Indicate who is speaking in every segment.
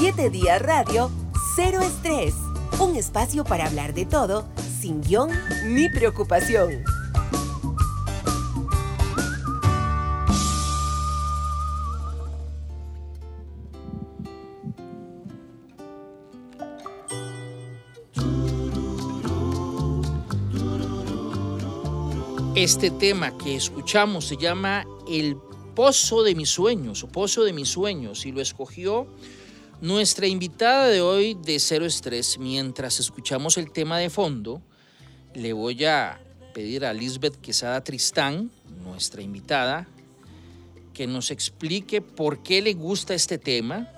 Speaker 1: 7 Días Radio, Cero Estrés. Un espacio para hablar de todo, sin guion ni preocupación.
Speaker 2: Este tema que escuchamos se llama El Pozo de mis sueños o Pozo de mis sueños y lo escogió nuestra invitada de hoy de Cero Estrés. Mientras escuchamos el tema de fondo, le voy a pedir a Lisbeth Quesada Tristán, nuestra invitada, que nos explique por qué le gusta este tema,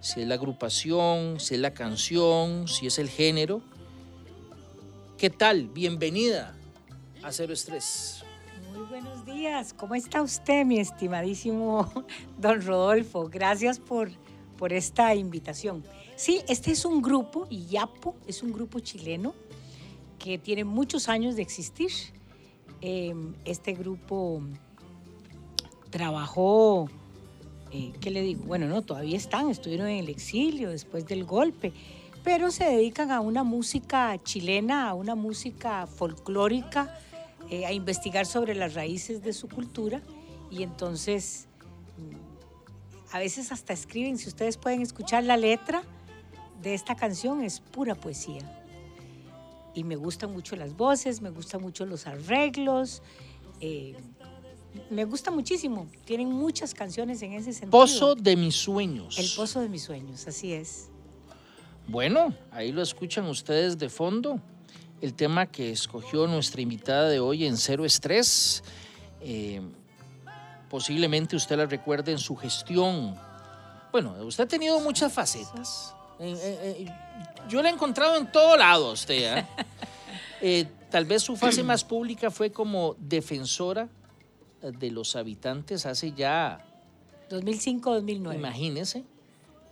Speaker 2: si es la agrupación, si es la canción, si es el género. ¿Qué tal? Bienvenida a Cero Estrés.
Speaker 3: Muy buenos días. ¿Cómo está usted, mi estimadísimo don Rodolfo? Gracias por, por esta invitación. Sí, este es un grupo, IAPO, es un grupo chileno que tiene muchos años de existir. Em, este grupo trabajó, eh, ¿qué le digo? Bueno, no, todavía están, estuvieron en el exilio después del golpe, pero se dedican a una música chilena, a una música folclórica, eh, a investigar sobre las raíces de su cultura y entonces a veces hasta escriben, si ustedes pueden escuchar la letra de esta canción, es pura poesía. Y me gustan mucho las voces, me gustan mucho los arreglos, eh, me gusta muchísimo. Tienen muchas canciones en ese sentido.
Speaker 2: Pozo de mis sueños.
Speaker 3: El pozo de mis sueños, así es.
Speaker 2: Bueno, ahí lo escuchan ustedes de fondo. El tema que escogió nuestra invitada de hoy en Cero Estrés. Eh, posiblemente usted la recuerde en su gestión. Bueno, usted ha tenido muchas facetas. Eh, eh, eh, yo la he encontrado en todo lado usted. tal vez su fase más pública fue como defensora de los habitantes hace ya
Speaker 3: 2005-2009.
Speaker 2: Imagínese.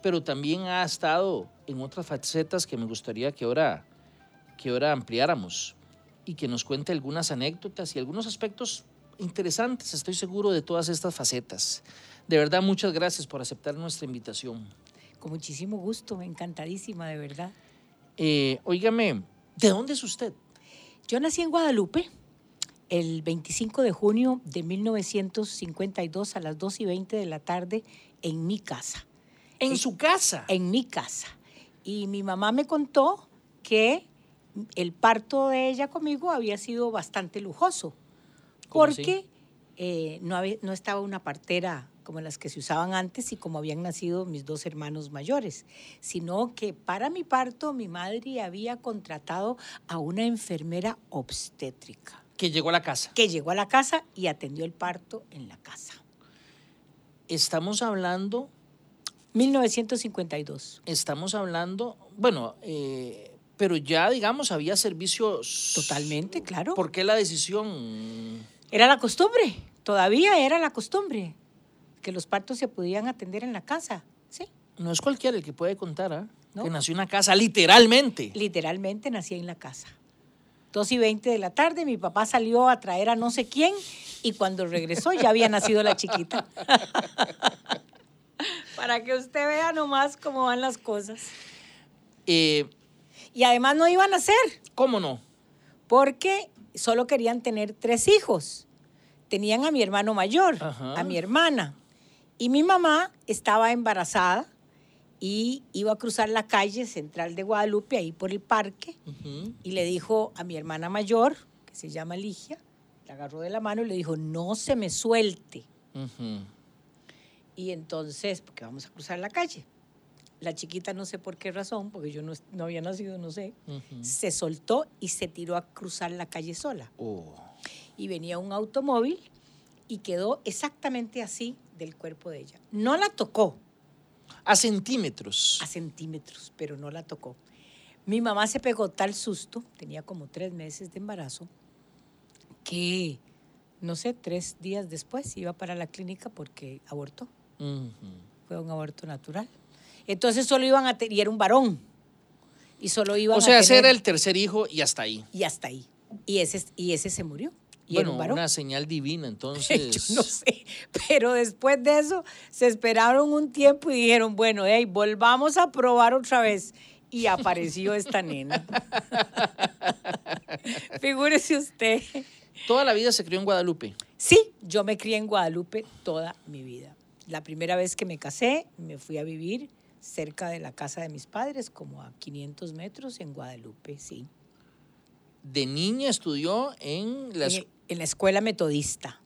Speaker 2: Pero también ha estado en otras facetas que me gustaría que ahora, que ahora ampliáramos y que nos cuente algunas anécdotas y algunos aspectos interesantes, estoy seguro, de todas estas facetas. De verdad, muchas gracias por aceptar nuestra invitación.
Speaker 3: Con muchísimo gusto, encantadísima, de verdad.
Speaker 2: Eh, óigame, ¿de dónde es usted?
Speaker 3: Yo nací en Guadalupe el 25 de junio de 1952 a las 2 y 20 de la tarde en mi casa.
Speaker 2: ¿En su casa?
Speaker 3: En mi casa. Y mi mamá me contó que el parto de ella conmigo había sido bastante lujoso,
Speaker 2: ¿Cómo
Speaker 3: porque eh, no, había- no estaba una partera como las que se usaban antes y como habían nacido mis dos hermanos mayores, sino que para mi parto mi madre había contratado a una enfermera obstétrica
Speaker 2: Que llegó a la casa.
Speaker 3: que llegó a la casa y atendió el parto en la casa.
Speaker 2: Estamos hablando,
Speaker 3: 1952.
Speaker 2: estamos hablando, bueno, eh, pero ya, digamos, había servicios.
Speaker 3: Totalmente, claro.
Speaker 2: ¿Por qué la decisión?
Speaker 3: Era la costumbre, todavía era la costumbre, que los partos se podían atender en la casa, ¿sí?
Speaker 2: No es cualquiera el que puede contar, ¿ah?
Speaker 3: No.
Speaker 2: Que nació en una casa, literalmente.
Speaker 3: Literalmente nací en la casa. Dos y veinte de la tarde, mi papá salió a traer a no sé quién y cuando regresó ya había nacido la chiquita. Para que usted vea nomás cómo van las cosas.
Speaker 2: Eh,
Speaker 3: Y además no iban a ser,
Speaker 2: ¿Cómo no?
Speaker 3: porque solo querían tener tres hijos. Tenían a mi hermano mayor,
Speaker 2: Ajá.
Speaker 3: a mi hermana. Y mi mamá estaba embarazada y iba a cruzar la calle central de Guadalupe, ahí por el parque, y le dijo a mi hermana mayor, que se llama Ligia, la agarró de la mano y le dijo, no se me suelte. Y entonces, porque vamos a cruzar la calle. La chiquita no sé por qué razón, porque yo no, no había nacido, no sé, se soltó y se tiró a cruzar la calle sola.
Speaker 2: Oh.
Speaker 3: Y venía un automóvil y quedó exactamente así del cuerpo de ella. No la tocó
Speaker 2: A centímetros.
Speaker 3: a centímetros, pero no la tocó. Mi mamá se pegó tal susto, tenía como tres meses de embarazo, que, no sé, tres días después iba para la clínica porque abortó. Fue un aborto natural. Entonces solo iban a tener, y era un varón, y solo iban
Speaker 2: O sea,
Speaker 3: a
Speaker 2: ese
Speaker 3: tener,
Speaker 2: era el tercer hijo y hasta ahí.
Speaker 3: y hasta ahí. Y ese, y ese se murió. Y era
Speaker 2: bueno,
Speaker 3: un varón.
Speaker 2: una señal divina, entonces.
Speaker 3: Yo no sé, pero después de eso se esperaron un tiempo y dijeron, bueno, hey, volvamos a probar otra vez. Y apareció esta nena. Figúrese usted.
Speaker 2: Toda la vida se crió en Guadalupe.
Speaker 3: Sí, yo me crié en Guadalupe toda mi vida. La primera vez que me casé, me fui a vivir cerca de la casa de mis padres, como a 500 metros en Guadalupe, sí.
Speaker 2: De niña estudió en la
Speaker 3: En, el- en la escuela metodista,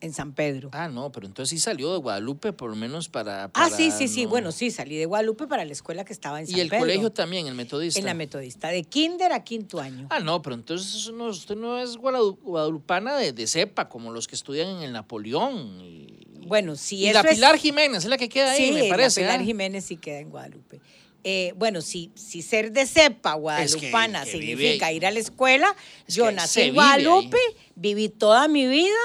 Speaker 3: en San Pedro.
Speaker 2: Ah, no, pero entonces sí salió de Guadalupe, por lo menos para.
Speaker 3: Ah,
Speaker 2: para
Speaker 3: sí, sí, sí.
Speaker 2: no-
Speaker 3: Bueno, sí, salí de Guadalupe para la escuela que estaba en San
Speaker 2: Y el
Speaker 3: Pedro.
Speaker 2: colegio también, el metodista.
Speaker 3: En la metodista, de kinder a quinto año.
Speaker 2: Ah, no, pero entonces eso no, usted no es guadalupana de, de cepa, como los que estudian en el Napoleón. Y,
Speaker 3: Bueno, si
Speaker 2: y
Speaker 3: eso
Speaker 2: la
Speaker 3: es-
Speaker 2: Pilar Jiménez es la que queda ahí,
Speaker 3: sí,
Speaker 2: me
Speaker 3: la
Speaker 2: parece.
Speaker 3: Pilar
Speaker 2: ¿ah?
Speaker 3: Jiménez sí queda en Guadalupe. Eh, bueno, si, si ser de cepa guadalupana
Speaker 2: que
Speaker 3: significa ir a la escuela,
Speaker 2: Es
Speaker 3: yo nací en Guadalupe,
Speaker 2: ahí.
Speaker 3: viví toda mi vida,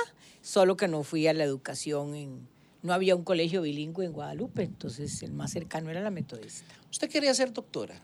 Speaker 3: solo que no fui a la educación en... No había un colegio bilingüe en Guadalupe, entonces el más cercano era la metodista.
Speaker 2: Usted quería ser doctora.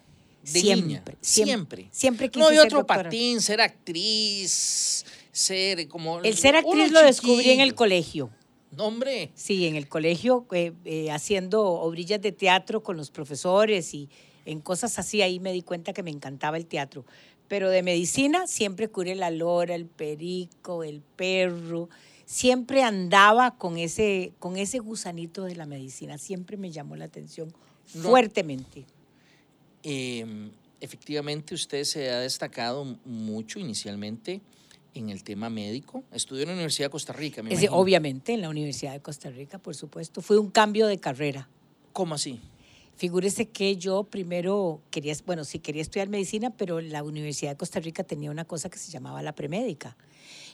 Speaker 2: De
Speaker 3: Siempre,
Speaker 2: niña.
Speaker 3: siempre,
Speaker 2: Siempre.
Speaker 3: siempre
Speaker 2: No
Speaker 3: quise
Speaker 2: había
Speaker 3: ser
Speaker 2: otro
Speaker 3: doctora.
Speaker 2: patín, ser actriz, ser como.
Speaker 3: El ser actriz lo descubrí en el colegio.
Speaker 2: No, hombre.
Speaker 3: Sí, en el colegio, eh, eh, haciendo obrillas de teatro con los profesores y en cosas así, ahí me di cuenta que me encantaba el teatro. Pero de medicina siempre curé la lora, el perico, el perro. Siempre andaba con ese, con ese gusanito de la medicina. Siempre me llamó la atención
Speaker 2: No.
Speaker 3: fuertemente.
Speaker 2: Eh, efectivamente, usted se ha destacado mucho inicialmente en el tema médico. Estudió en la Universidad de Costa Rica, me imagino.
Speaker 3: obviamente, en la Universidad de Costa Rica, por supuesto. Fue un cambio de carrera.
Speaker 2: ¿Cómo así?
Speaker 3: Figúrese que yo primero quería, bueno, sí quería estudiar medicina, pero la Universidad de Costa Rica tenía una cosa que se llamaba la premédica.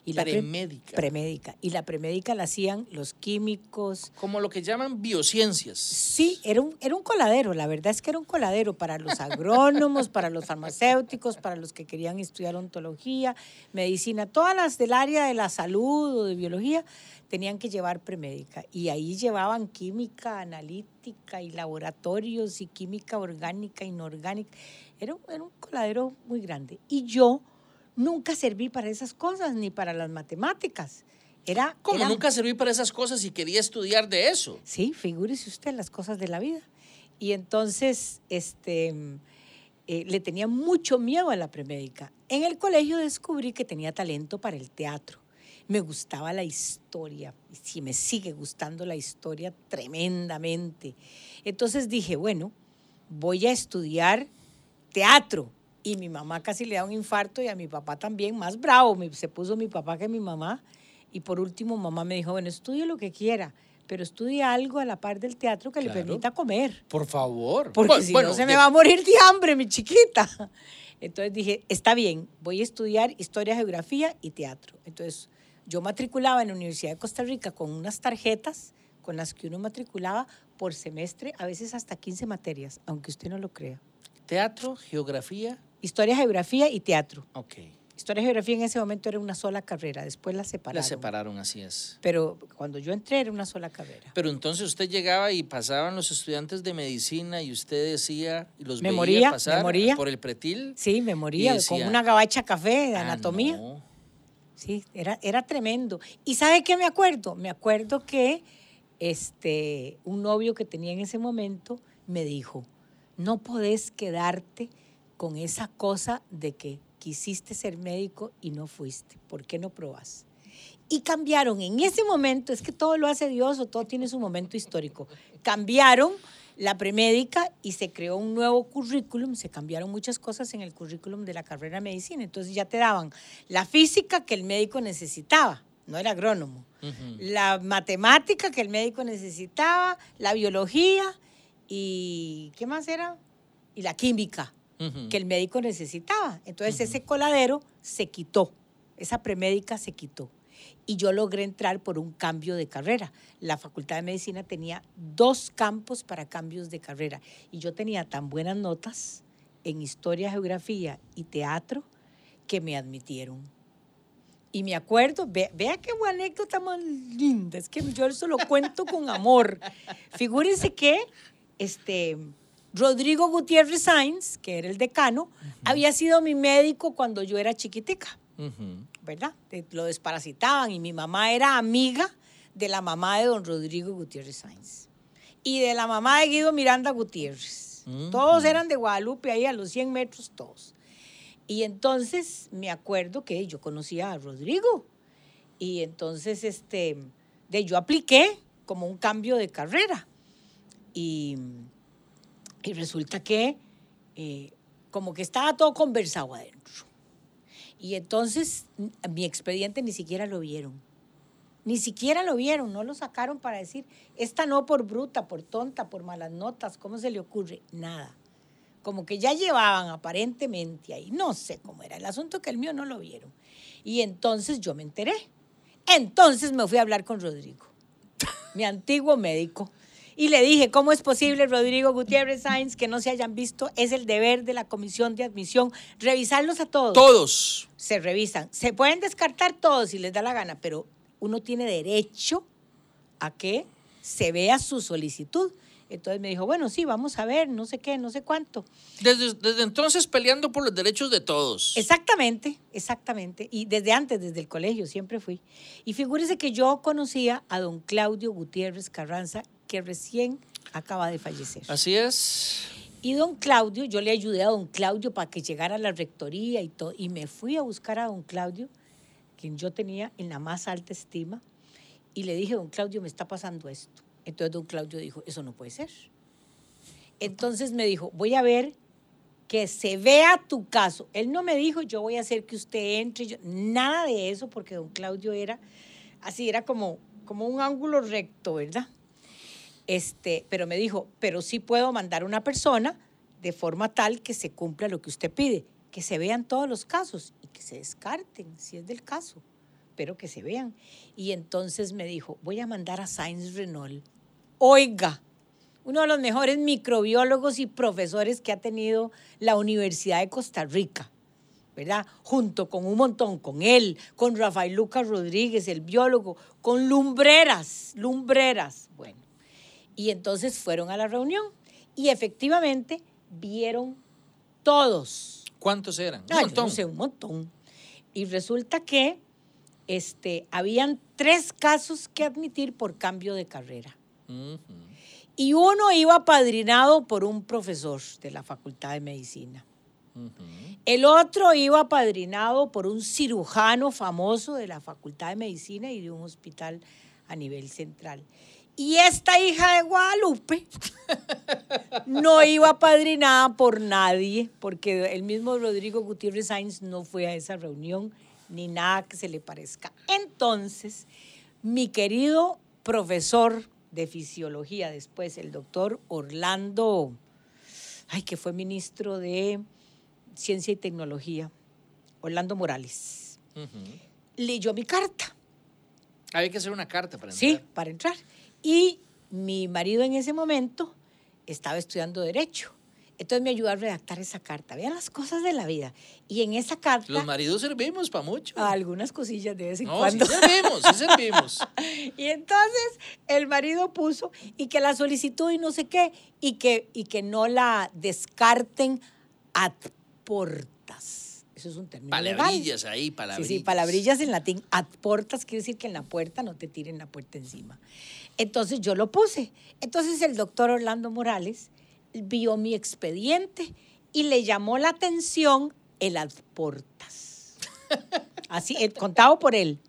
Speaker 3: Y la pre-
Speaker 2: Premédica.
Speaker 3: premédica. Y la premédica la hacían los químicos.
Speaker 2: Como lo que llaman biociencias.
Speaker 3: Sí, era un, era un coladero, la verdad es que era un coladero para los agrónomos, para los farmacéuticos, para los que querían estudiar ontología, medicina, todas las del área de la salud o de biología tenían que llevar premédica. Y ahí llevaban química analítica y laboratorios y química orgánica, inorgánica. Era, un- era un coladero muy grande. Y yo nunca serví para esas cosas, ni para las matemáticas. Era,
Speaker 2: ¿Cómo
Speaker 3: era-
Speaker 2: nunca serví para esas cosas y quería estudiar de eso?
Speaker 3: Sí, figúrese usted las cosas de la vida. Y entonces, este, eh, le tenía mucho miedo a la premédica. En el colegio descubrí que tenía talento para el teatro. Me gustaba la historia, y sí me sigue gustando la historia tremendamente. Entonces dije, bueno, voy a estudiar teatro. Y mi mamá casi le da un infarto y a mi papá también, más bravo, se puso mi papá que mi mamá. Y por último, mamá me dijo, bueno, estudie lo que quiera, pero estudie algo a la par del teatro que le permita comer.
Speaker 2: Por favor.
Speaker 3: Porque
Speaker 2: Bueno,
Speaker 3: si
Speaker 2: bueno,
Speaker 3: no se me
Speaker 2: de-
Speaker 3: va a morir de hambre, mi chiquita. Entonces dije, está bien, voy a estudiar historia, geografía y teatro. Entonces yo matriculaba en la Universidad de Costa Rica con unas tarjetas con las que uno matriculaba por semestre, a veces hasta 15 materias, aunque usted no lo crea.
Speaker 2: Teatro, geografía.
Speaker 3: Historia, geografía y teatro.
Speaker 2: Ok.
Speaker 3: Historia y geografía en ese momento era una sola carrera, después la
Speaker 2: La
Speaker 3: separaron.
Speaker 2: separaron, así es.
Speaker 3: Pero cuando yo entré era una sola carrera.
Speaker 2: Pero entonces usted llegaba y pasaban los estudiantes de medicina y usted decía y los
Speaker 3: Me
Speaker 2: veía
Speaker 3: moría, me
Speaker 2: pasar
Speaker 3: moría.
Speaker 2: por el pretil.
Speaker 3: Sí, me moría
Speaker 2: Y decía,
Speaker 3: con una gabacha café de
Speaker 2: "Ah,
Speaker 3: anatomía.
Speaker 2: no".
Speaker 3: Sí, era, era tremendo. ¿Y sabe qué me acuerdo? Me acuerdo que este, un novio que tenía en ese momento me dijo, no podés quedarte con esa cosa de que quisiste ser médico y no fuiste. ¿Por qué no probás? Y cambiaron en ese momento, es que todo lo hace Dios o todo tiene su momento histórico. Cambiaron la premédica y se creó un nuevo currículum, se cambiaron muchas cosas en el currículum de la carrera de medicina. Entonces ya te daban la física que el médico necesitaba, no era agrónomo, la matemática que el médico necesitaba, la biología y ¿qué más era? Y la química que el médico necesitaba. Entonces ese coladero se quitó, esa premédica se quitó. Y yo logré entrar por un cambio de carrera. La Facultad de Medicina tenía dos campos para cambios de carrera. Y yo tenía tan buenas notas en historia, geografía y teatro que me admitieron. Y me acuerdo, ve- vea qué anécdota más linda, es que yo eso lo cuento con amor. Figúrense que este, Rodrigo Gutiérrez Sainz, que era el decano, había sido mi médico cuando yo era chiquitica.
Speaker 2: Ujú.
Speaker 3: ¿Verdad? De- Lo desparasitaban y mi mamá era amiga de la mamá de don Rodrigo Gutiérrez Sainz y de la mamá de Guido Miranda Gutiérrez.
Speaker 2: Mm.
Speaker 3: Todos eran de Guadalupe, ahí a los 100 metros todos. Y entonces me acuerdo que yo conocía a Rodrigo. Y entonces este, de, yo apliqué como un cambio de carrera. Y, y resulta que eh, como que estaba todo conversado adentro. Y entonces mi expediente ni siquiera lo vieron. Ni siquiera lo vieron, no lo sacaron para decir, esta no por bruta, por tonta, por malas notas, ¿cómo se le ocurre? Nada. Como que ya llevaban aparentemente ahí, no sé cómo era. El asunto que el mío no lo vieron. Y entonces yo me enteré. Entonces me fui a hablar con Rodrigo, mi antiguo médico. Y le dije, ¿cómo es posible, Rodrigo Gutiérrez Sainz, que no se hayan visto? Es el deber de la comisión de admisión revisarlos a todos
Speaker 2: Todos.
Speaker 3: se revisan. Se pueden descartar todos si les da la gana, pero uno tiene derecho a que se vea su solicitud. Entonces me dijo, bueno, sí, vamos a ver, no sé qué, no sé cuánto.
Speaker 2: Desde, desde entonces peleando por los derechos de todos.
Speaker 3: Exactamente, exactamente. Y desde antes, desde el colegio, siempre fui. Y figúrese que yo conocía a don Claudio Gutiérrez Carranza, que recién acaba de fallecer.
Speaker 2: Así es.
Speaker 3: Y don Claudio, yo le ayudé a don Claudio para que llegara a la rectoría y todo, y me fui a buscar a don Claudio, quien yo tenía en la más alta estima, y le dije, don Claudio, me está pasando esto. Entonces don Claudio dijo, eso no puede ser. Entonces me dijo, voy a ver que se vea tu caso. Él no me dijo, yo voy a hacer que usted entre, yo- nada de eso, porque don Claudio era así, era como, como un ángulo recto, ¿verdad? Este, pero me dijo, pero sí puedo mandar una persona de forma tal que se cumpla lo que usted pide, que se vean todos los casos y que se descarten si es del caso, pero que se vean. Y entonces me dijo, voy a mandar a Sainz Renault. Oiga, uno de los mejores microbiólogos y profesores que ha tenido la Universidad de Costa Rica. ¿verdad? Junto con un montón, con él, con Rafael Lucas Rodríguez, el biólogo, con lumbreras, lumbreras. Bueno, y entonces fueron a la reunión y efectivamente vieron todos.
Speaker 2: ¿Cuántos eran? Un
Speaker 3: Ah,
Speaker 2: montón.
Speaker 3: no sé, un montón. Y resulta que este, habían tres casos que admitir por cambio de carrera. Y uno iba apadrinado por un profesor de la Facultad de Medicina. El otro iba apadrinado por un cirujano famoso de la Facultad de Medicina y de un hospital a nivel central. Y esta hija de Guadalupe no iba apadrinada por nadie, porque el mismo Rodrigo Gutiérrez Sainz no fue a esa reunión, ni nada que se le parezca. Entonces, mi querido profesor de fisiología después, el doctor Orlando, ay, que fue ministro de Ciencia y Tecnología, Orlando Morales, leyó mi carta.
Speaker 2: Había que hacer una carta para
Speaker 3: Sí,
Speaker 2: entrar.
Speaker 3: para entrar. Y mi marido en ese momento estaba estudiando Derecho. Entonces me ayudó a redactar esa carta. Vean las cosas de la vida. Y en esa carta,
Speaker 2: Los maridos servimos para mucho.
Speaker 3: algunas cosillas de vez en
Speaker 2: no,
Speaker 3: cuando.
Speaker 2: sí servimos, sí servimos.
Speaker 3: Y entonces el marido puso y que la solicitud y no sé qué, y que, y que no la descarten ad portas. Eso es un término legal.
Speaker 2: Palabrillas ahí,
Speaker 3: Sí,
Speaker 2: palabrillas.
Speaker 3: sí, palabrillas en latín. Ad portas quiere decir que en la puerta no te tiren la puerta encima. Entonces yo lo puse. Entonces el doctor Orlando Morales vio mi expediente y le llamó la atención el ad portas. Así, contado por él.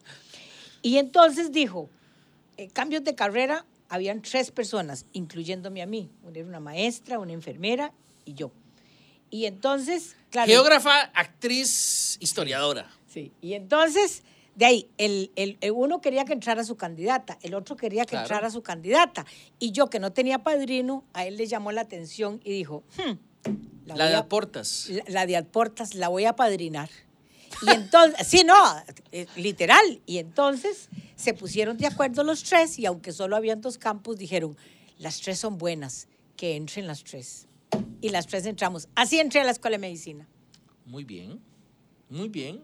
Speaker 3: Y entonces dijo, eh, cambios de carrera, habían tres personas, incluyéndome a mí. Una era una maestra, una enfermera y yo. Y entonces, claro.
Speaker 2: Geógrafa, actriz, historiadora.
Speaker 3: Sí, y entonces, de ahí, el, el- el uno quería que entrara su candidata, el otro quería que
Speaker 2: Claro.
Speaker 3: entrara su candidata. Y yo, que no tenía padrino, a él le llamó la atención y dijo, "Hmm,
Speaker 2: La, de
Speaker 3: a-
Speaker 2: aportas.
Speaker 3: la, la de Alportas la voy a padrinar. Y entonces, sí, no, eh, literal. Y entonces se pusieron de acuerdo los tres y aunque solo habían dos campos, dijeron, las tres son buenas, que entren las tres. Y las tres entramos. Así entré a la escuela de medicina.
Speaker 2: Muy bien. Muy bien.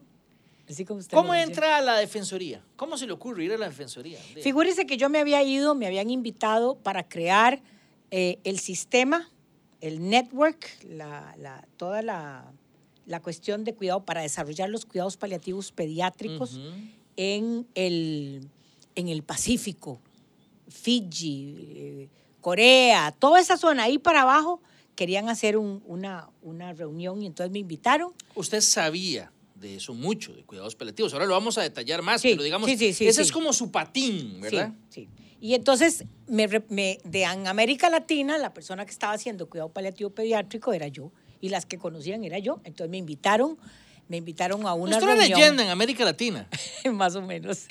Speaker 3: Así como usted
Speaker 2: ¿Cómo entra a la defensoría? ¿Cómo se le ocurre ir a la defensoría? De-
Speaker 3: Figúrese que yo me había ido, me habían invitado para crear eh, el sistema, el network, la, la- toda la, la cuestión de cuidado para desarrollar los cuidados paliativos pediátricos en, el, en el Pacífico, Fiji, eh, Corea, toda esa zona ahí para abajo, querían hacer un- una, una reunión y entonces me invitaron.
Speaker 2: Usted sabía de eso mucho, de cuidados paliativos. Ahora lo vamos a detallar más,
Speaker 3: Sí,
Speaker 2: pero digamos,
Speaker 3: sí,
Speaker 2: ese es como su patín, ¿verdad?
Speaker 3: Sí, sí. Y entonces, me, me- de en América Latina, la persona que estaba haciendo cuidado paliativo pediátrico era yo, y las que conocían era yo. Entonces me invitaron, me invitaron a una
Speaker 2: Usted es una
Speaker 3: reunión.
Speaker 2: leyenda en América Latina.
Speaker 3: más o menos.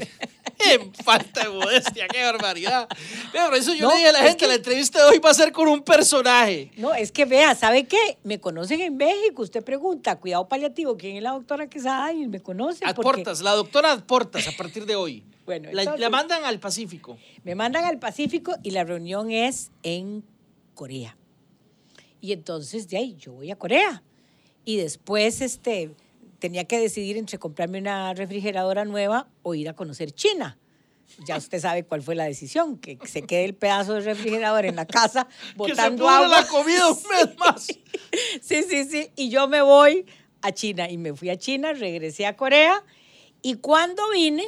Speaker 2: ¡Qué falta de modestia! ¡Qué barbaridad! Vea, por eso yo
Speaker 3: No,
Speaker 2: le dije a la gente,
Speaker 3: que-
Speaker 2: la entrevista de hoy va a ser con un personaje.
Speaker 3: No, es que vea, ¿sabe qué? Me conocen en México. Usted pregunta, cuidado paliativo, ¿quién es la doctora Quesada? Y me porque
Speaker 2: Adportas, la doctora Adportas a partir de hoy.
Speaker 3: Bueno,
Speaker 2: la mandan al Pacífico.
Speaker 3: Me mandan al Pacífico y la reunión es en Corea. Y entonces de ahí yo voy a Corea. Y después este, tenía que decidir entre comprarme una refrigeradora nueva o ir a conocer China. Ya usted sabe cuál fue la decisión, que se quede el pedazo de refrigerador en la casa
Speaker 2: que se
Speaker 3: botando agua.
Speaker 2: la comida un mes más.
Speaker 3: Sí, sí, sí. Y yo me voy a China. Y me fui a China, regresé a Corea. Y cuando vine,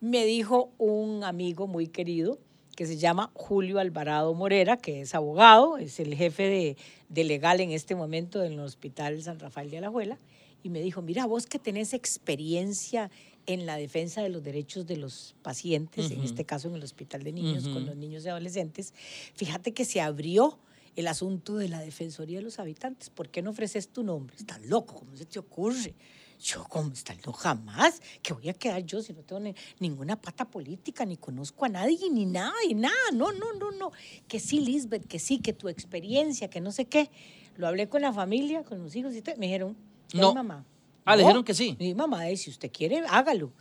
Speaker 3: me dijo un amigo muy querido que se llama Julio Alvarado Morera, que es abogado, es el jefe de, de legal en este momento en el Hospital San Rafael de Alajuela. Y me dijo, mira, vos que tenés experiencia en la defensa de los derechos de los pacientes, en
Speaker 2: Ujú.
Speaker 3: este caso en el Hospital de Niños, con
Speaker 2: Ujú.
Speaker 3: los niños y adolescentes, fíjate que se abrió el asunto de la Defensoría de los Habitantes. ¿Por qué no ofreces tu nombre? Estás loco, ¿cómo se te ocurre? Yo, ¿cómo estás loco? Jamás. ¿Qué voy a quedar yo si no tengo ni- ninguna pata política, ni conozco a nadie, ni nada, y nada? No, no, no, no. Que sí, Lisbeth, que sí, que tu experiencia, que no sé qué. Lo hablé con la familia, con los hijos y. Me dijeron, no,
Speaker 2: No.
Speaker 3: mamá.
Speaker 2: Ah, le
Speaker 3: No.
Speaker 2: dijeron que sí.
Speaker 3: Mi mamá, eh, si usted quiere, hágalo.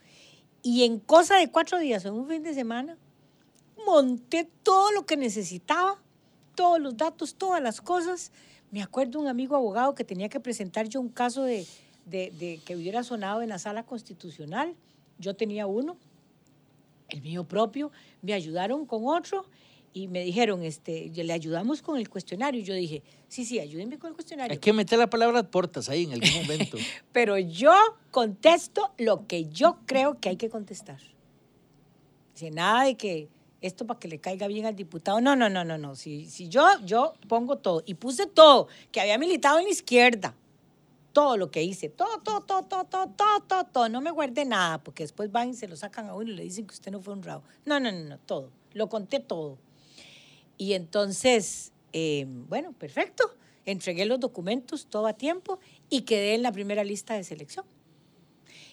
Speaker 3: Y en cosa de cuatro días, en un fin de semana, monté todo lo que necesitaba, todos los datos, todas las cosas. Me acuerdo un amigo abogado que tenía que presentar yo un caso de, de- de que hubiera sonado en la sala constitucional. Yo tenía uno, el mío propio, me ayudaron con otro y me dijeron, este, le ayudamos con el cuestionario. Y yo dije, sí, sí, ayúdenme con el cuestionario.
Speaker 2: Hay que meter la palabra Adportas ahí en algún momento.
Speaker 3: Pero yo contesto lo que yo creo que hay que contestar. Nada de que esto para que le caiga bien al diputado. No, no, no, no, no. Si, si yo, yo pongo todo. Y puse todo, que había militado en la izquierda. Todo lo que hice. Todo, todo, todo, todo, todo, todo, todo, todo. No me guarde nada, porque después van y se lo sacan a uno y le dicen que usted no fue honrado. No, no, no, no, todo. Lo conté todo. Y entonces, eh, bueno, perfecto. Entregué los documentos todo a tiempo y quedé en la primera lista de selección.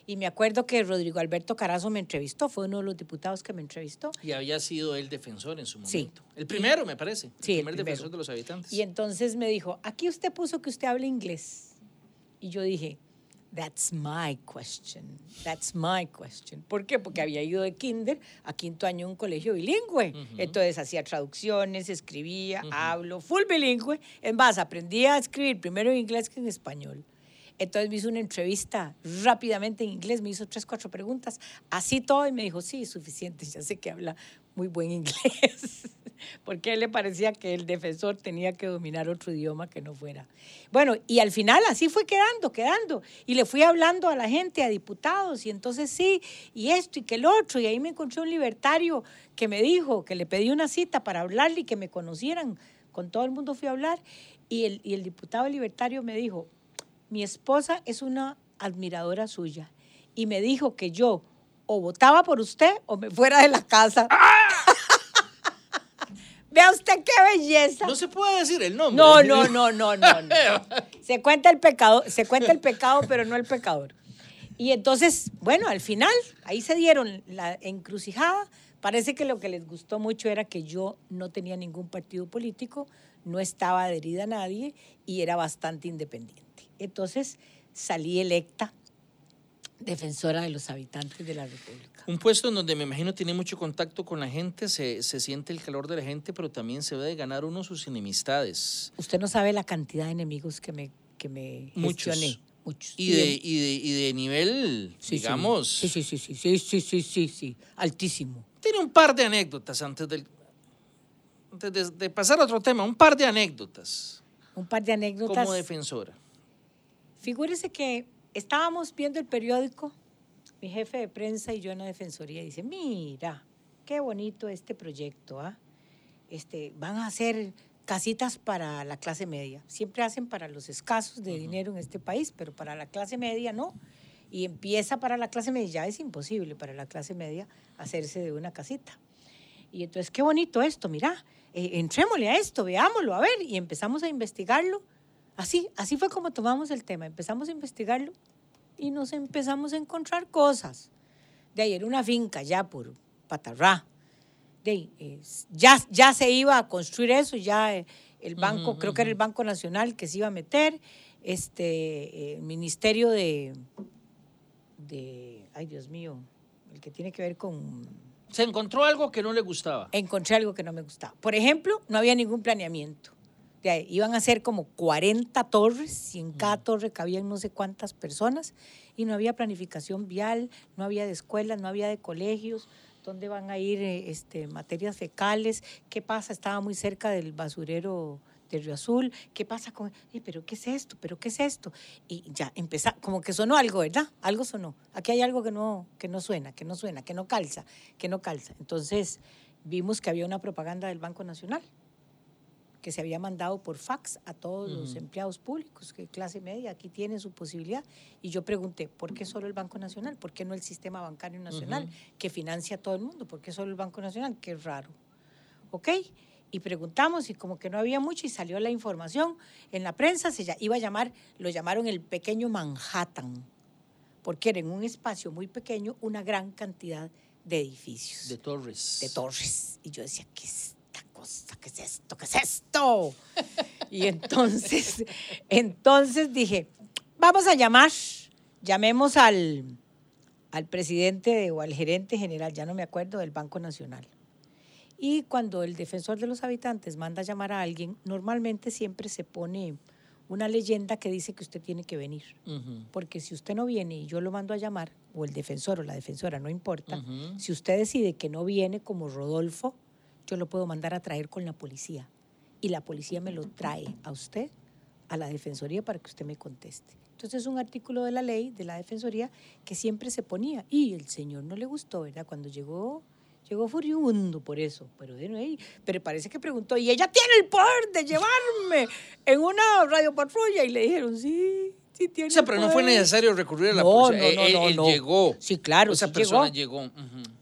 Speaker 3: Y me acuerdo que Rodrigo Alberto Carazo me entrevistó, fue uno de los diputados que me entrevistó.
Speaker 2: Y había sido el defensor en su
Speaker 3: Sí.
Speaker 2: momento. El primero, me parece. El
Speaker 3: Sí, el
Speaker 2: primer
Speaker 3: primero.
Speaker 2: defensor de los habitantes.
Speaker 3: Y entonces me dijo, aquí usted puso que usted habla inglés. Y yo dije, that's my question, that's my question. ¿Por qué? Porque había ido de kinder a quinto año en un colegio bilingüe.
Speaker 2: Ujú.
Speaker 3: Entonces hacía traducciones, escribía,
Speaker 2: Ujú.
Speaker 3: hablo, full bilingüe. En más, aprendí a escribir primero en inglés que en español. Entonces me hizo una entrevista rápidamente en inglés, me hizo tres, cuatro preguntas, así todo, y me dijo, sí, suficiente, ya sé que habla muy buen inglés, porque a él le parecía que el defensor tenía que dominar otro idioma que no fuera. Bueno, y al final así fue quedando, quedando, y le fui hablando a la gente, a diputados, y entonces sí, y esto y que el otro, y ahí me encontré un libertario que me dijo que le pedí una cita para hablarle y que me conocieran, con todo el mundo fui a hablar, y el, y el diputado libertario me dijo, mi esposa es una admiradora suya y me dijo que yo o votaba por usted o me fuera de la casa. Vea usted qué belleza.
Speaker 2: No se puede decir el nombre.
Speaker 3: No, no, no, no, no, no. Se cuenta el pecado, se cuenta el pecado, pero no el pecador. Y entonces, bueno, al final, ahí se dieron la encrucijada. Parece que lo que les gustó mucho era que yo no tenía ningún partido político, no estaba adherida a nadie y era bastante independiente. Entonces salí electa defensora de los habitantes de la República.
Speaker 2: Un puesto en donde me imagino tiene mucho contacto con la gente, se, se siente el calor de la gente, pero también se debe ganar uno sus enemistades.
Speaker 3: Usted no sabe la cantidad de enemigos que me, que me
Speaker 2: Muchos.
Speaker 3: gestioné. Muchos.
Speaker 2: Y de, y de, y de nivel,
Speaker 3: Sí, sí.
Speaker 2: digamos,
Speaker 3: Sí, sí, sí, sí, sí, sí, sí, sí, sí, altísimo.
Speaker 2: tiene un par de anécdotas antes, del, antes de, de pasar a otro tema, un par de anécdotas
Speaker 3: Un par de anécdotas.
Speaker 2: como defensora.
Speaker 3: Figúrese que estábamos viendo el periódico, mi jefe de prensa y yo en la defensoría, y dice, mira, qué bonito este proyecto, ¿ah? Este, van a hacer casitas para la clase media. Siempre hacen para los escasos de dinero en este país, pero para la clase media no. Y empieza para la clase media, ya es imposible para la clase media hacerse de una casita. Y entonces, qué bonito esto, mira, eh, entrémosle a esto, veámoslo, a ver, y empezamos a investigarlo. Así, así fue como tomamos el tema, empezamos a investigarlo y nos empezamos a encontrar cosas. De ahí era una finca ya por Patarrá. De ahí, ya, ya se iba a construir eso, ya eh, el banco, creo que era el Banco Nacional que se iba a meter, este, el Ministerio de, de, ay Dios mío, el que tiene que ver con
Speaker 2: se encontró algo que no le gustaba.
Speaker 3: Encontré algo que no me gustaba. Por ejemplo, no había ningún planeamiento. De iban a ser como 40 torres y en cada torre cabían no sé cuántas personas y no había planificación vial, no había de escuelas, no había de colegios, dónde van a ir eh, este, materias fecales, qué pasa, estaba muy cerca del basurero de Río Azul, ¿qué pasa con, pero qué es esto, pero qué es esto? Y ya empezó, como que sonó algo, ¿verdad? Algo sonó. Aquí hay algo que no, que no suena, que no suena, que no calza, que no calza. Entonces vimos que había una propaganda del Banco Nacional que se había mandado por fax a todos los empleados públicos, que clase media, aquí tiene su posibilidad. Y yo pregunté, ¿por qué solo el Banco Nacional? ¿Por qué no el Sistema Bancario Nacional, que financia a todo el mundo? ¿Por qué solo el Banco Nacional? Qué raro. ¿Ok? y preguntamos y como que no había mucho y salió la información en la prensa, se iba a llamar, lo llamaron el pequeño Manhattan, porque era en un espacio muy pequeño una gran cantidad de edificios.
Speaker 2: De torres.
Speaker 3: De torres. Y yo decía, ¿qué es cosa? ¿Qué es esto? ¿Qué es esto? y entonces, entonces dije, vamos a llamar, llamemos al, al presidente o al gerente general, ya no me acuerdo, del Banco Nacional y cuando el defensor de los habitantes manda a llamar a alguien, normalmente siempre se pone una leyenda que dice que usted tiene que venir. Porque si usted no viene y yo lo mando a llamar, o el defensor o la defensora, no importa, si usted decide que no viene como Rodolfo, yo lo puedo mandar a traer con la policía. Y la policía me lo trae a usted, a la defensoría, para que usted me conteste. Entonces es un artículo de la ley de la defensoría que siempre se ponía. Y el señor no le gustó, ¿verdad? Cuando llegó Llegó furibundo por eso, pero, pero parece que preguntó, ¿y ella tiene el poder de llevarme en una radio patrulla? Y le dijeron, sí, sí tiene. O
Speaker 2: sea, pero no fue necesario recurrir a la policía. No, no, no, él, llegó.
Speaker 3: Sí, claro.
Speaker 2: Esa persona llegó.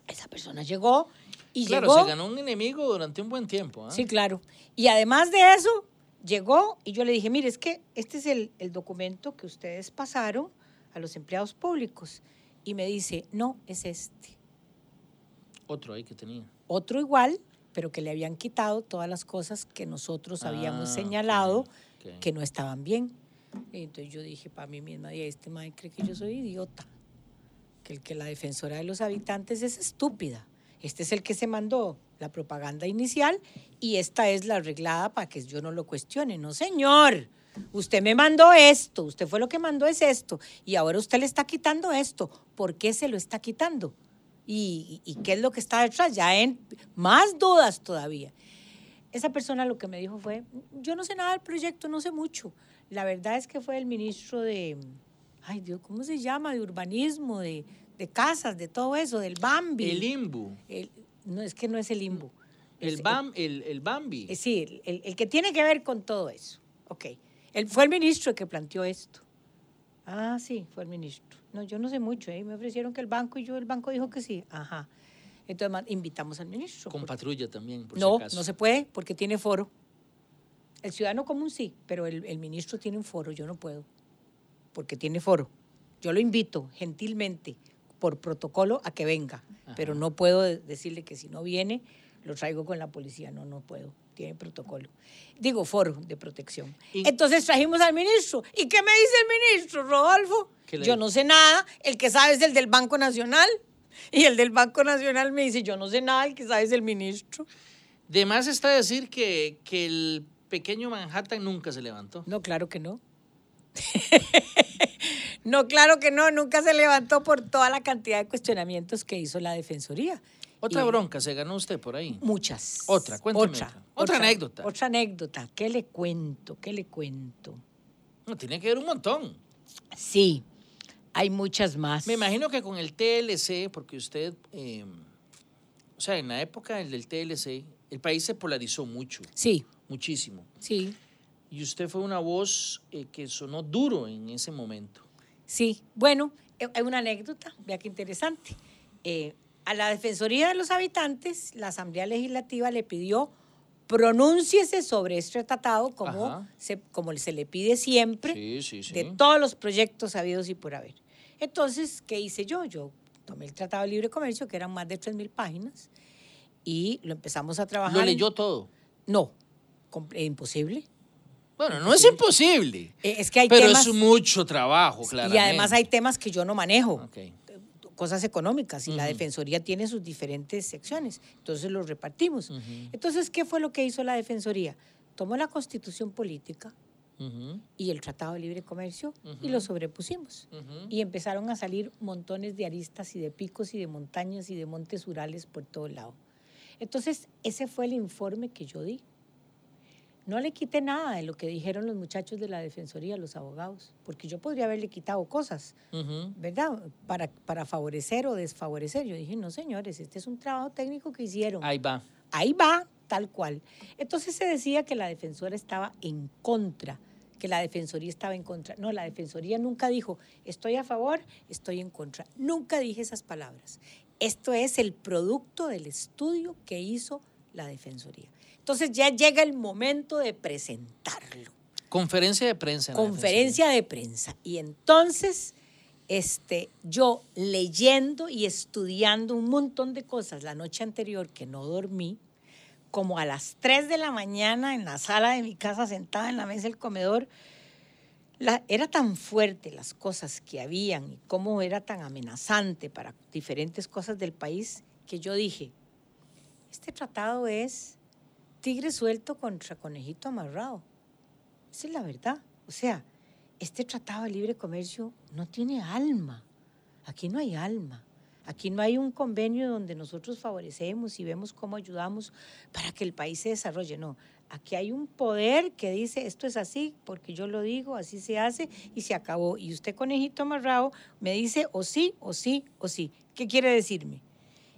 Speaker 3: Esa persona llegó y
Speaker 2: claro, se ganó un enemigo durante un buen tiempo. ¿ah?
Speaker 3: Sí, claro. Y además de eso, llegó y yo le dije, mire, es que este es el, el documento que ustedes pasaron a los empleados públicos. Y me dice, no, es este.
Speaker 2: Otro ahí que tenía.
Speaker 3: Otro igual, pero que le habían quitado todas las cosas que nosotros habíamos ah, señalado que no estaban bien. entonces yo dije para mí misma, y este madre cree que yo soy idiota, que el que la defensora de los habitantes es estúpida. Este es el que se mandó la propaganda inicial y esta es la arreglada para que yo no lo cuestione. No, señor. Usted me mandó esto, usted fue lo que mandó es esto, y ahora usted le está quitando esto. ¿Por qué se lo está quitando? y, qué es lo que está detrás, ya en más dudas todavía. Esa persona lo que me dijo fue, yo no sé nada del proyecto, no sé mucho. La verdad es que fue el ministro de, ay Dios, ¿cómo se llama? De urbanismo, de, de casas, de todo eso, del Bambi.
Speaker 2: El Imbu.
Speaker 3: no, es que no es el Imbu.
Speaker 2: El, bam, el, el, Bambi.
Speaker 3: Eh, sí, el, el, que tiene que ver con todo eso. Ok. Él fue el ministro que planteó esto. Ah, sí, fue el ministro. No, yo no sé mucho, ¿eh? me ofrecieron que el banco y yo, el banco dijo que sí. Ajá. Entonces invitamos al ministro.
Speaker 2: Con patrulla también, por
Speaker 3: No,
Speaker 2: si acaso.
Speaker 3: no se puede porque tiene foro. El ciudadano común sí, pero el, el ministro tiene un foro, yo no puedo, porque tiene foro. Yo lo invito gentilmente por protocolo a que venga, pero no puedo decirle que si no viene, lo traigo con la policía, no, no puedo tiene protocolo. Digo, foro de protección. Entonces trajimos al ministro. ¿Y qué me dice el ministro, Rodolfo? Yo no sé nada. El que sabe es el del Banco Nacional. Y el del Banco Nacional me dice, yo no sé nada, el que sabe es el ministro.
Speaker 2: De más está decir que, que el pequeño Manhattan nunca se levantó.
Speaker 3: No, claro que no. no, claro que no, nunca se levantó por toda la cantidad de cuestionamientos que hizo la Defensoría.
Speaker 2: Otra bronca se ganó usted por ahí.
Speaker 3: Muchas.
Speaker 2: Otra, cuéntame. Otra, otra, anécdota.
Speaker 3: Otra anécdota. ¿Qué le cuento? ¿Qué le cuento?
Speaker 2: No, tiene que ver un montón.
Speaker 3: Sí, hay muchas más.
Speaker 2: Me imagino que con el TLC, porque usted, eh, o sea, en la época del TLC, el país se polarizó mucho,
Speaker 3: Sí,
Speaker 2: muchísimo.
Speaker 3: sí,
Speaker 2: Y usted fue una voz eh, que sonó duro en ese momento.
Speaker 3: sí. Bueno, eh, hay una anécdota, vea qué interesante. Eh, a la Defensoría de los Habitantes, la Asamblea Legislativa le pidió pronúnciese sobre este tratado como se, como se le pide siempre
Speaker 2: Sí, sí, sí.
Speaker 3: de todos los proyectos habidos y por haber. Entonces, ¿qué hice yo? Yo tomé el Tratado de Libre Comercio, que eran más de 3.000 páginas, y lo empezamos a trabajar.
Speaker 2: Lo
Speaker 3: en-
Speaker 2: leyó todo.
Speaker 3: No, eh, imposible.
Speaker 2: Bueno, no es imposible,
Speaker 3: Eh, es que hay
Speaker 2: pero
Speaker 3: temas...
Speaker 2: es mucho trabajo, claro.
Speaker 3: y además hay temas que yo no manejo.
Speaker 2: Ok.
Speaker 3: cosas económicas y la. Defensoría tiene sus diferentes secciones, entonces los repartimos. Entonces, ¿qué fue lo que hizo la Defensoría? Tomó la Constitución Política y el Tratado de Libre Comercio y lo sobrepusimos. Y empezaron a salir montones de aristas y de picos y de montañas y de montes urales por todo lado. Entonces, ese fue el informe que yo di. No le quité nada de lo que dijeron los muchachos de la Defensoría, los abogados, porque yo podría haberle quitado cosas. ¿verdad? Para, para favorecer o desfavorecer. Yo dije, no, señores, este es un trabajo técnico que hicieron.
Speaker 2: Ahí va.
Speaker 3: Ahí va, tal cual. Entonces se decía que la defensora estaba en contra, que la defensoría estaba en contra. No, la defensoría nunca dijo, estoy a favor, estoy en contra. Nunca dije esas palabras. Esto es el producto del estudio que hizo la defensoría. Entonces ya llega el momento de presentarlo
Speaker 2: Conferencia de prensa.
Speaker 3: conferencia de prensa. Y entonces, este, yo leyendo y estudiando un montón de cosas la noche anterior que no dormí, como a las 3 de la mañana en la sala de mi casa sentada en la mesa del comedor, la- era tan fuerte las cosas que habían y cómo era tan amenazante para diferentes cosas del país que yo dije, este tratado es tigre suelto contra conejito amarrado. Esa es la verdad. O sea, este tratado de libre comercio no tiene alma. Aquí no hay alma. Aquí no hay un convenio donde nosotros favorecemos y vemos cómo ayudamos para que el país se desarrolle. No, aquí hay un poder que dice esto es así porque yo lo digo, así se hace y se acabó. Y usted, conejito amarrado, me dice o sí, o sí, o sí. ¿Qué quiere decirme?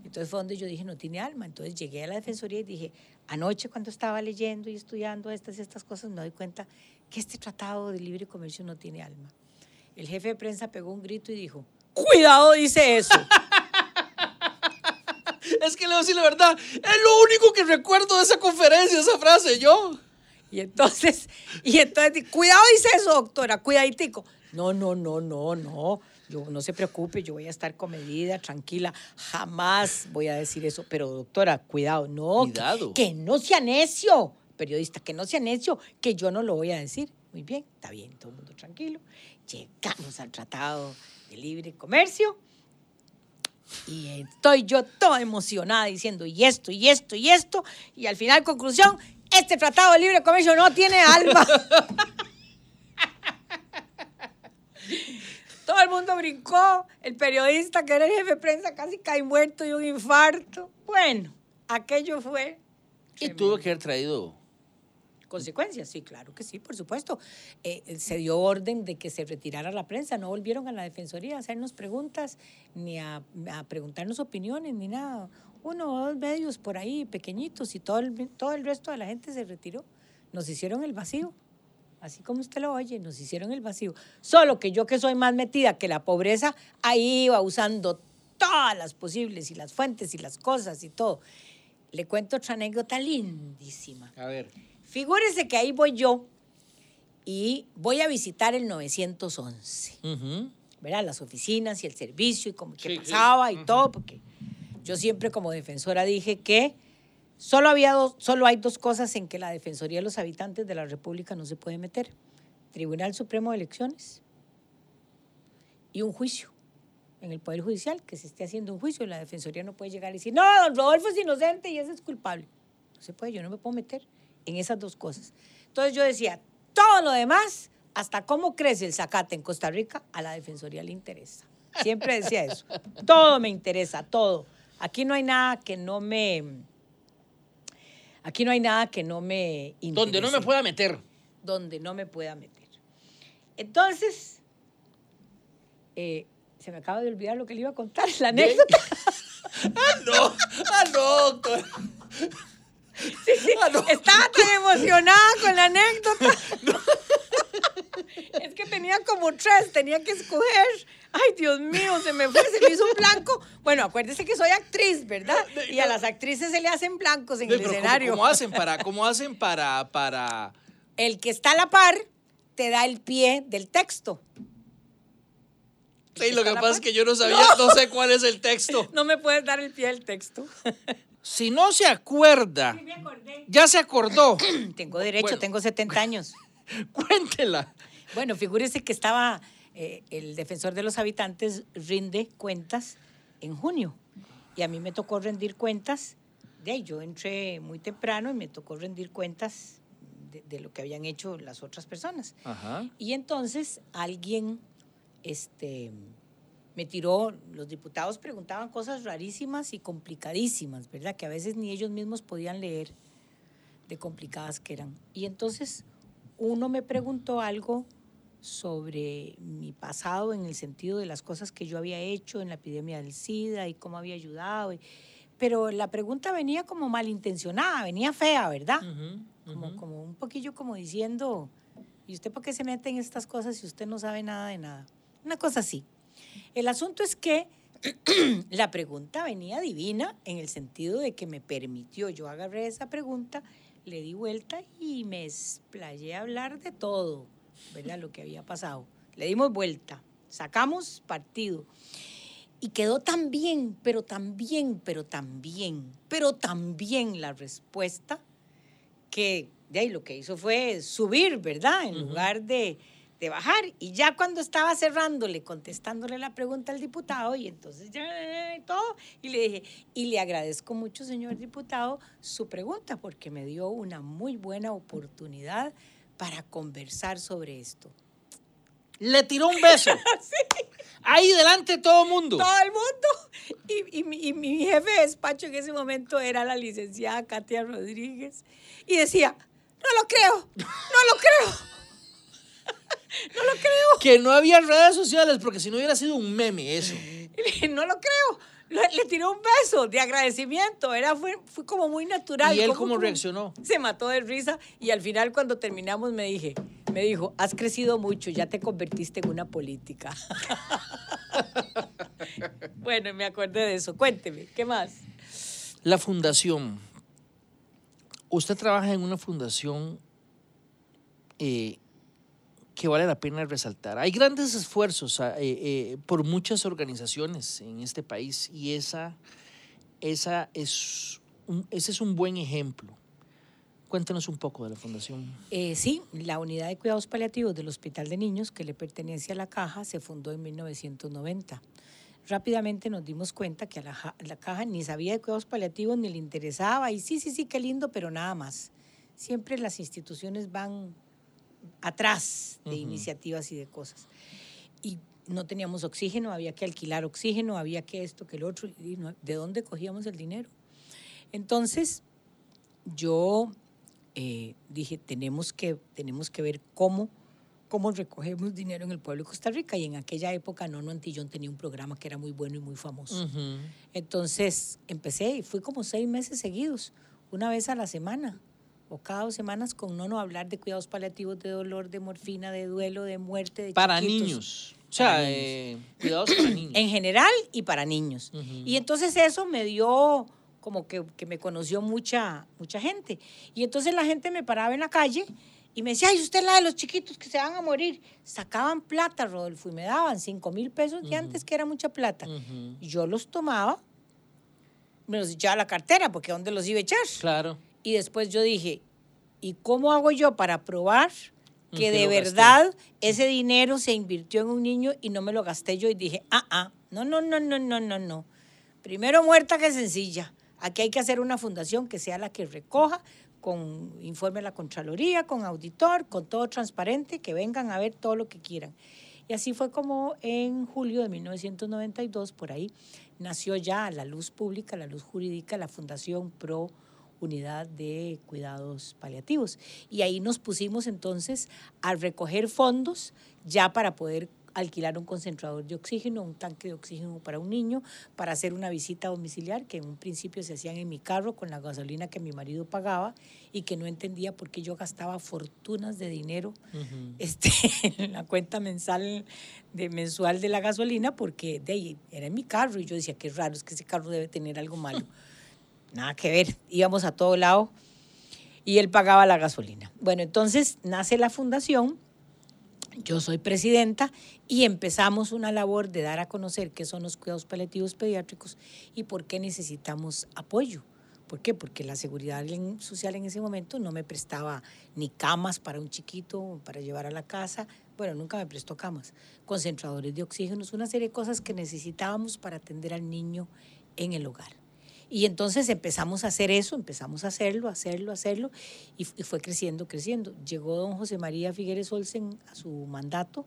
Speaker 3: Entonces fue donde yo dije, no tiene alma. Entonces llegué a la Defensoría y dije, anoche cuando estaba leyendo y estudiando estas y estas cosas, me doy cuenta que este tratado de libre comercio no tiene alma. El jefe de prensa pegó un grito y dijo, cuidado, dice eso.
Speaker 2: Es que le voy a decir la verdad. Es lo único que recuerdo de esa conferencia, esa frase. Yo.
Speaker 3: Y entonces, y entonces, cuidado dice eso, doctora, cuidaditico. No, no, no, no, no. Yo, no se preocupe, yo voy a estar comedida, tranquila. Jamás voy a decir eso. Pero, doctora, cuidado, no. que-. Que, no sea necio, periodista, que no sea necio, que yo no lo voy a decir. Muy bien, está bien, todo el mundo tranquilo. Llegamos al Tratado de Libre Comercio. Y estoy yo toda emocionada diciendo, y esto, y esto, y esto. Y al final, conclusión, este Tratado de Libre Comercio no tiene alma. Todo el mundo brincó. El periodista, que era el jefe de prensa, casi cae muerto de un infarto. Bueno, aquello fue.
Speaker 2: Y tuvo que haber traído.
Speaker 3: Consecuencias, sí, claro que sí, por supuesto. Eh, eh, se dio orden de que se retirara la prensa, no volvieron a la Defensoría a hacernos preguntas, ni a, a preguntarnos opiniones, ni nada. Uno o dos medios por ahí, pequeñitos, y todo el, todo el resto de la gente se retiró. Nos hicieron el vacío, así como usted lo oye, nos hicieron el vacío. Solo que yo que soy más metida que la pobreza, ahí iba usando todas las posibles y las fuentes y las cosas y todo. Le cuento otra anécdota lindísima.
Speaker 2: A ver.
Speaker 3: Figúrese que ahí voy yo y voy a visitar el 911,
Speaker 2: Ujú.
Speaker 3: ¿verdad? Las oficinas y el servicio y cómo qué
Speaker 2: Sí, sí.
Speaker 3: pasaba y todo, porque yo siempre como defensora dije que solo, había dos, solo hay dos cosas en que la Defensoría de los Habitantes de la República no se puede meter. Tribunal Supremo de Elecciones y un juicio en el Poder Judicial, que se esté haciendo un juicio, la Defensoría no puede llegar y decir, no, don Rodolfo es inocente y ese es culpable. No se puede, yo no me puedo meter en esas dos cosas. Entonces yo decía, todo lo demás, hasta cómo crece el zacate en Costa Rica, a la Defensoría le interesa. Siempre decía eso. Todo me interesa, todo. Aquí no hay nada que no me... Aquí no hay nada que no me interese
Speaker 2: Donde no me pueda meter.
Speaker 3: donde no me pueda meter. Entonces, eh, se me acaba de olvidar lo que le iba a contar, la anécdota.
Speaker 2: ¡Ah, no! ¡Ah, no, doctor!
Speaker 3: Sí, sí, Estaba tan emocionada con la anécdota. es que tenía como tres, tenía que escoger. Ay, Dios mío, se me fue, se me hizo un blanco. Bueno, acuérdese que soy actriz, ¿verdad? Y a las actrices se le hacen blancos en el escenario.
Speaker 2: ¿cómo, hacen para, cómo hacen para, para...?
Speaker 3: El que está a la par te da el pie del texto.
Speaker 2: Sí, lo que pasa es que yo no sabía, no sé cuál es el texto.
Speaker 3: No me puedes dar el pie del texto.
Speaker 2: Si no se acuerda, ya se acordó.
Speaker 3: tengo derecho, tengo 70 años.
Speaker 2: Cuéntela.
Speaker 3: Bueno, figúrese que estaba eh, el defensor de los habitantes rinde cuentas en junio y a mí me tocó rendir cuentas. De ahí yo entré muy temprano y me tocó rendir cuentas de, lo que habían hecho las otras personas. Y entonces alguien, este, me tiró, los diputados preguntaban cosas rarísimas y complicadísimas, ¿verdad? Que a veces ni ellos mismos podían leer de complicadas que eran. Y entonces uno me preguntó algo sobre mi pasado en el sentido de las cosas que yo había hecho en la epidemia del SIDA y cómo había ayudado. pero la pregunta venía como malintencionada, venía fea, ¿verdad? Como, como un poquillo como diciendo, ¿y usted por qué se mete en estas cosas si usted no sabe nada de nada? Una cosa así. El asunto es que la pregunta venía divina en el sentido de que me permitió, yo agarré esa pregunta, le di vuelta y me explayé a hablar de todo, ¿verdad? Lo que había pasado. Le dimos vuelta, sacamos partido. Y quedó tan bien, pero tan bien, pero tan bien, pero tan bien la respuesta que de ahí lo que hizo fue subir, ¿verdad? En lugar de de bajar. Y ya cuando estaba cerrándole, contestándole la pregunta al diputado, y entonces ya todo, y le dije, y le agradezco mucho, señor diputado, su pregunta, porque me dio una muy buena oportunidad para conversar sobre esto.
Speaker 2: Le tiró un beso. sí. Ahí delante de todo el mundo.
Speaker 3: Todo el mundo. Y, mi, y, mi, jefe de despacho en ese momento era la licenciada Katia Rodríguez. Y decía, no lo creo, no lo creo. No lo creo.
Speaker 2: Que no había redes sociales, porque si no hubiera sido un meme eso.
Speaker 3: no lo creo. Le, tiró un beso de agradecimiento. Era, fue, fue como muy natural.
Speaker 2: ¿Y él cómo, reaccionó?
Speaker 3: Se mató de risa y al final cuando terminamos me dije, me dijo, has crecido mucho, ya te convertiste en una política. bueno, me acordé de eso. Cuénteme, ¿qué más?
Speaker 2: La fundación. Usted trabaja en una fundación eh, que vale la pena resaltar. Hay grandes esfuerzos ah, eh, eh, por muchas organizaciones en este país y esa, esa es ese es un buen ejemplo. Cuéntanos un poco de la fundación.
Speaker 3: Eh, sí, la unidad de cuidados paliativos del Hospital de Niños, que le pertenece a la Caja, se fundó en 1990. Rápidamente nos dimos cuenta que a la, la Caja ni sabía de cuidados paliativos ni le interesaba, y sí, sí, sí, qué lindo, pero nada más. Siempre las instituciones van atrás de iniciativas y de cosas. Y no teníamos oxígeno, había que alquilar oxígeno, había que esto, que el otro, y ¿de dónde cogíamos el dinero? Entonces, yo eh, dije, tenemos que, tenemos que ver cómo, cómo recogemos dinero en el pueblo de Costa Rica. Y en aquella época Nono Antillón tenía un programa que era muy bueno y muy famoso. Entonces, empecé y fui como seis meses seguidos, una vez a la semana o cada dos semanas con Nono hablar de cuidados paliativos, de dolor, de morfina, de duelo, de muerte, de
Speaker 2: Para niños. O sea, eh, cuidados para niños.
Speaker 3: En general y para niños. Y entonces eso me dio como que, me conoció mucha, mucha gente. Y entonces la gente me paraba en la calle y me decía, ay, usted es la de los chiquitos que se van a morir. Sacaban plata, Rodolfo, y me daban cinco mil pesos y antes que era mucha plata. Yo los tomaba, me los echaba a la cartera, porque ¿dónde los iba a echar?
Speaker 2: Claro.
Speaker 3: Y después yo dije, ¿y cómo hago yo para probar que de verdad ese dinero se invirtió en un niño y no me lo gasté yo? Y dije, ah, ah, no, no, no, no, no, no, no. Primero muerta que sencilla. Aquí hay que hacer una fundación que sea la que recoja con informe a la Contraloría, con auditor, con todo transparente, que vengan a ver todo lo que quieran. Y así fue como en julio de 1992, por ahí, nació ya la luz pública, la luz jurídica, la Fundación Pro unidad de cuidados paliativos. Y ahí nos pusimos entonces a recoger fondos ya para poder alquilar un concentrador de oxígeno, un tanque de oxígeno para un niño, para hacer una visita domiciliar que en un principio se hacían en mi carro con la gasolina que mi marido pagaba y que no entendía por qué yo gastaba fortunas de dinero este, en la cuenta mensal de, mensual de la gasolina porque de ahí, era en mi carro y yo decía, qué raro, es que ese carro debe tener algo malo. Nada que ver, íbamos a todo lado y él pagaba la gasolina. Bueno, entonces nace la fundación yo soy presidenta y empezamos una labor de dar a conocer qué son los cuidados paliativos pediátricos y por qué necesitamos apoyo. ¿Por qué? Porque la seguridad social en ese momento no me prestaba ni camas para un chiquito, para llevar a la casa. Bueno, nunca me prestó camas. Concentradores de oxígeno, una serie de cosas que necesitábamos para atender al niño en el hogar. Y entonces empezamos a hacer eso, empezamos a hacerlo, hacerlo, hacerlo, y, fue creciendo, creciendo. Llegó don José María Figueres Olsen a su mandato,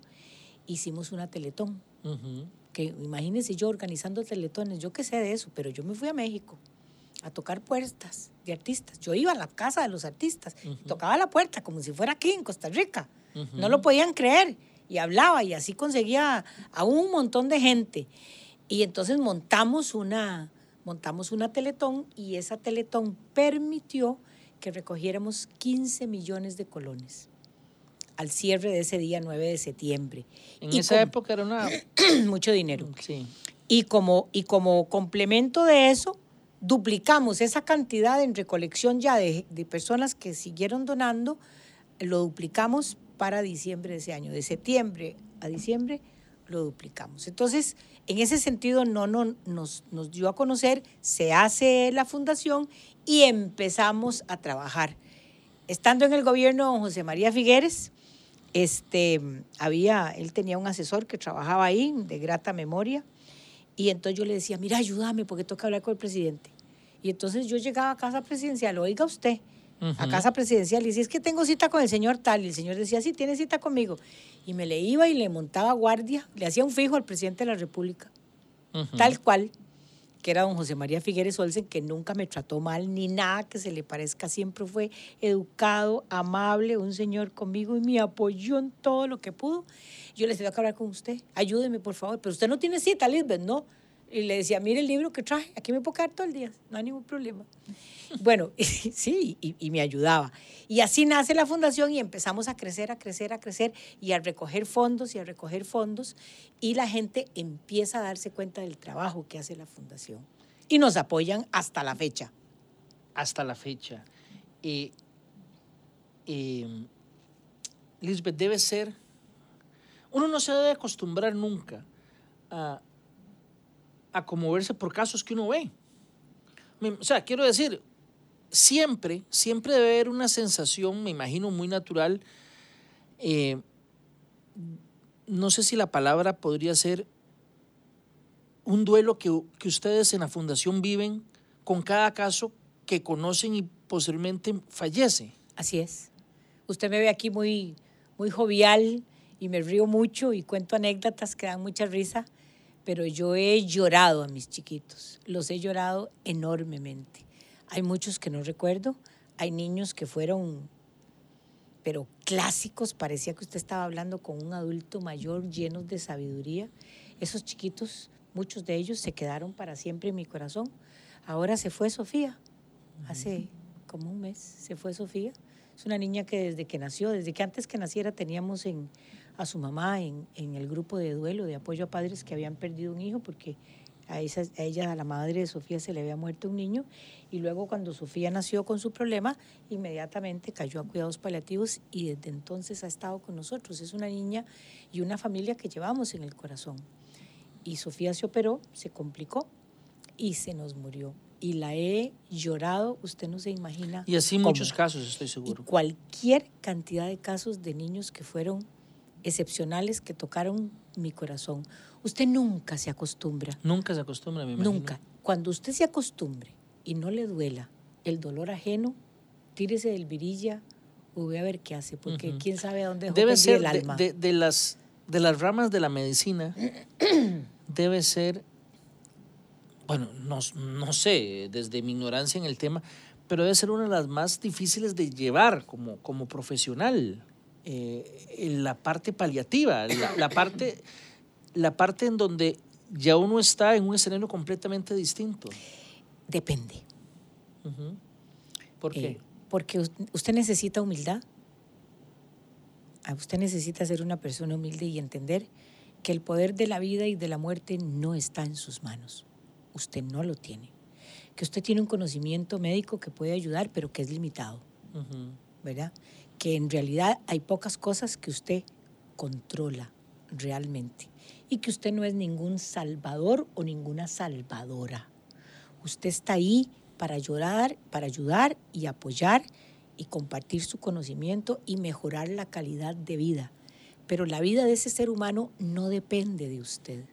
Speaker 3: hicimos una teletón. Que imagínense yo organizando teletones, yo qué sé de eso, pero yo me fui a México a tocar puertas de artistas. Yo iba a la casa de los artistas, tocaba la puerta como si fuera aquí en Costa Rica. No lo podían creer y hablaba y así conseguía a un montón de gente. Y entonces montamos una, montamos una teletón y esa teletón permitió que recogiéramos 15 millones de colones al cierre de ese día 9 de septiembre.
Speaker 2: En esa época era una...
Speaker 3: mucho dinero. Sí. Y como, y como complemento de eso, duplicamos esa cantidad en recolección ya de, de personas que siguieron donando, lo duplicamos para diciembre de ese año. De septiembre a diciembre lo duplicamos. Entonces, en ese sentido, no, no nos, nos dio a conocer, se hace la fundación y empezamos a trabajar. Estando en el gobierno don José María Figueres, este, había, él tenía un asesor que trabajaba ahí, de grata memoria, y entonces yo le decía, mira, ayúdame porque toca hablar con el presidente. Y entonces yo llegaba a casa presidencial, oiga usted, a casa presidencial y decía, es que tengo cita con el señor tal. Y el señor decía, sí, tiene cita conmigo. Y me le iba y le montaba guardia, le hacía un fijo al presidente de la República, tal cual, que era don José María Figueres Olsen, que nunca me trató mal ni nada que se le parezca, siempre fue educado, amable, un señor conmigo y me apoyó en todo lo que pudo. Yo le decía, que hablar con usted, ayúdeme por favor, pero usted no tiene cita, Lisbeth, ¿no? Y le decía, mire el libro que traje, aquí me puedo quedar todo el día, no hay ningún problema. Bueno, sí, y, me ayudaba. Y así nace la fundación y empezamos a crecer, a crecer, a crecer y a recoger fondos y a recoger fondos y la gente empieza a darse cuenta del trabajo que hace la fundación. Y nos apoyan hasta la fecha.
Speaker 2: Hasta la fecha. Eh, Lisbeth, debe ser, uno no se debe acostumbrar nunca a, a conmoverse por casos que uno ve. O sea, quiero decir, siempre, siempre debe haber una sensación, me imagino, muy natural. Eh, no sé si la palabra podría ser un duelo que, ustedes en la fundación viven con cada caso que conocen y posiblemente fallece.
Speaker 3: Así es. Usted me ve aquí muy, muy jovial y me río mucho y cuento anécdotas que dan mucha risa, pero yo he llorado a mis chiquitos, los he llorado enormemente. Hay muchos que no recuerdo, hay niños que fueron, pero clásicos, parecía que usted estaba hablando con un adulto mayor llenos de sabiduría. Esos chiquitos, muchos de ellos se quedaron para siempre en mi corazón. Ahora se fue Sofía, hace como un mes se fue Sofía. Es una niña que desde que nació, desde que antes que naciera teníamos en, a su mamá en, en el grupo de duelo, de apoyo a padres que habían perdido un hijo, porque a, ella, a la madre de Sofía, se le había muerto un niño y luego cuando Sofía nació con su problema, inmediatamente cayó a cuidados paliativos y desde entonces ha estado con nosotros. Es una niña y una familia que llevamos en el corazón. Y Sofía se operó, se complicó y se nos murió. Y la he llorado, usted no se imagina.
Speaker 2: Y así muchos casos, estoy seguro.
Speaker 3: cualquier cantidad de casos de niños que fueron excepcionales, que tocaron mi corazón. Usted nunca se acostumbra.
Speaker 2: Nunca se acostumbra, me imagino.
Speaker 3: Nunca. Cuando usted se acostumbre y no le duela el dolor ajeno, tírese del virilla o ve a ver qué hace, porque quién sabe a dónde
Speaker 2: debe ser el alma. De, de, las, de las ramas de la medicina, debe ser, bueno, no, no sé, desde mi ignorancia en el tema, pero debe ser una de las más difíciles de llevar como, como profesional. Eh, la parte paliativa, la, parte, la parte en donde ya uno está en un escenario completamente distinto.
Speaker 3: Depende.
Speaker 2: ¿Por qué?
Speaker 3: Eh, porque usted necesita humildad. Ah, usted necesita ser una persona humilde y entender que el poder de la vida y de la muerte no está en sus manos. Usted no lo tiene. Que usted tiene un conocimiento médico que puede ayudar, pero que es limitado. ¿Verdad? Que en realidad hay pocas cosas que usted controla realmente. Y que usted no es ningún salvador o ninguna salvadora. Usted está ahí para ayudar, para ayudar y apoyar y compartir su conocimiento y mejorar la calidad de vida. Pero la vida de ese ser humano no depende de usted.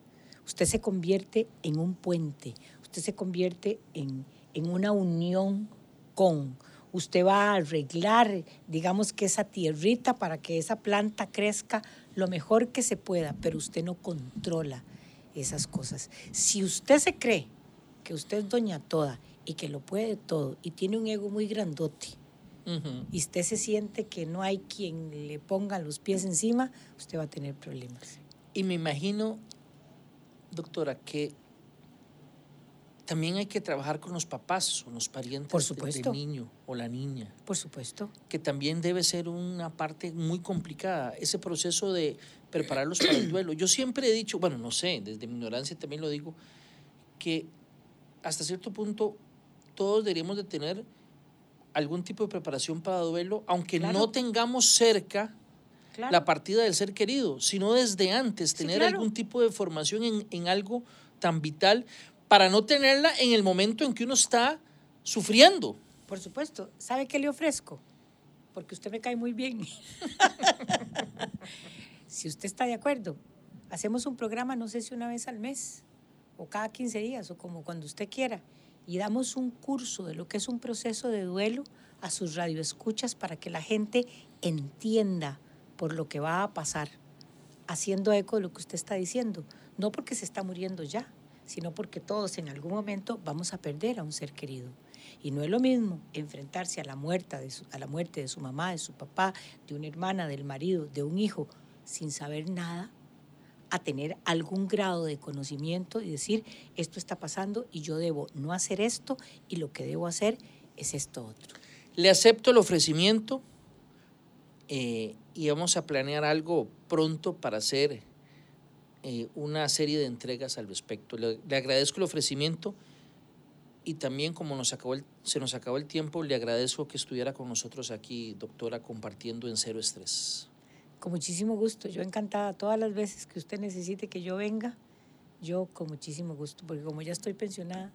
Speaker 3: Usted se convierte en un puente, usted se convierte en, en una unión con. Usted va a arreglar, digamos que esa tierrita para que esa planta crezca lo mejor que se pueda, pero usted no controla esas cosas. Si usted se cree que usted es doña toda y que lo puede todo y tiene un ego muy grandote, y usted se siente que no hay quien le ponga los pies encima, usted va a tener problemas.
Speaker 2: Y me imagino, doctora, que también hay que trabajar con los papás o los parientes
Speaker 3: Por supuesto.
Speaker 2: del niño o la niña.
Speaker 3: Por supuesto.
Speaker 2: Que también debe ser una parte muy complicada, ese proceso de prepararlos para el duelo. Yo siempre he dicho, bueno, no sé, desde mi ignorancia también lo digo, que hasta cierto punto todos deberíamos de tener algún tipo de preparación para duelo, aunque no tengamos cerca la partida del ser querido, sino desde antes tener algún tipo de formación en, en, algo tan vital para no tenerla en el momento en que uno está sufriendo.
Speaker 3: Por supuesto. ¿Sabe qué le ofrezco? Porque usted me cae muy bien. si usted está de acuerdo, hacemos un programa, no sé si una vez al mes, o cada 15 días, o como cuando usted quiera y damos un curso de lo que es un proceso de duelo a sus radioescuchas para que la gente entienda por lo que va a pasar, haciendo eco de lo que usted está diciendo, no porque se está muriendo ya, sino porque todos en algún momento vamos a perder a un ser querido. Y no es lo mismo enfrentarse a la muerte de su, a la muerte de su mamá, de su papá, de una hermana, del marido, de un hijo, sin saber nada, a tener algún grado de conocimiento y decir, esto está pasando y yo debo no hacer esto y lo que debo hacer es esto otro.
Speaker 2: Le acepto el ofrecimiento eh, y vamos a planear algo pronto para hacer eh, una serie de entregas al respecto. Le, agradezco el ofrecimiento y también como nos acabó se nos acabó el tiempo, le agradezco que estuviera con nosotros aquí, doctora, compartiendo en cero estrés.
Speaker 3: Con muchísimo gusto, yo encantada. Todas las veces que usted necesite que yo venga, yo con muchísimo gusto, porque como ya estoy pensionada,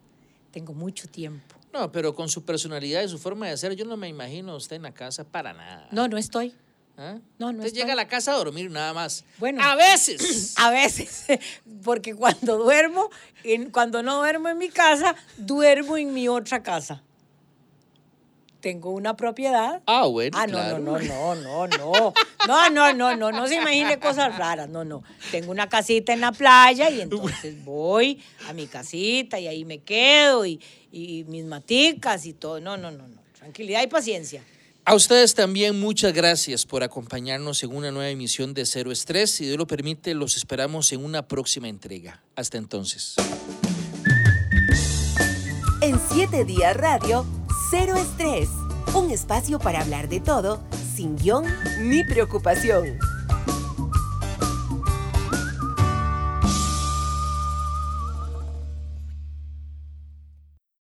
Speaker 3: tengo mucho tiempo.
Speaker 2: No, pero con su personalidad y su forma de ser, yo no me imagino usted en la casa para nada.
Speaker 3: No, no estoy.
Speaker 2: ¿Ah?
Speaker 3: No, no
Speaker 2: Usted llega a la casa a dormir nada más. Bueno. A veces.
Speaker 3: A veces. Porque cuando duermo, cuando no duermo en mi casa, duermo en mi otra casa tengo una propiedad.
Speaker 2: Ah, bueno.
Speaker 3: Ah, no, no, no, no, no, no. No, no, no, no, no se imagine cosas raras. No, no. Tengo una casita en la playa y entonces voy a mi casita y ahí me quedo y, y mis maticas y todo. No, no, no, no. Tranquilidad y paciencia.
Speaker 2: A ustedes también muchas gracias por acompañarnos en una nueva emisión de Cero Estrés. Si Dios lo permite, los esperamos en una próxima entrega. Hasta entonces.
Speaker 1: En siete días radio Cero Estrés, un espacio para hablar de todo sin guion ni preocupación.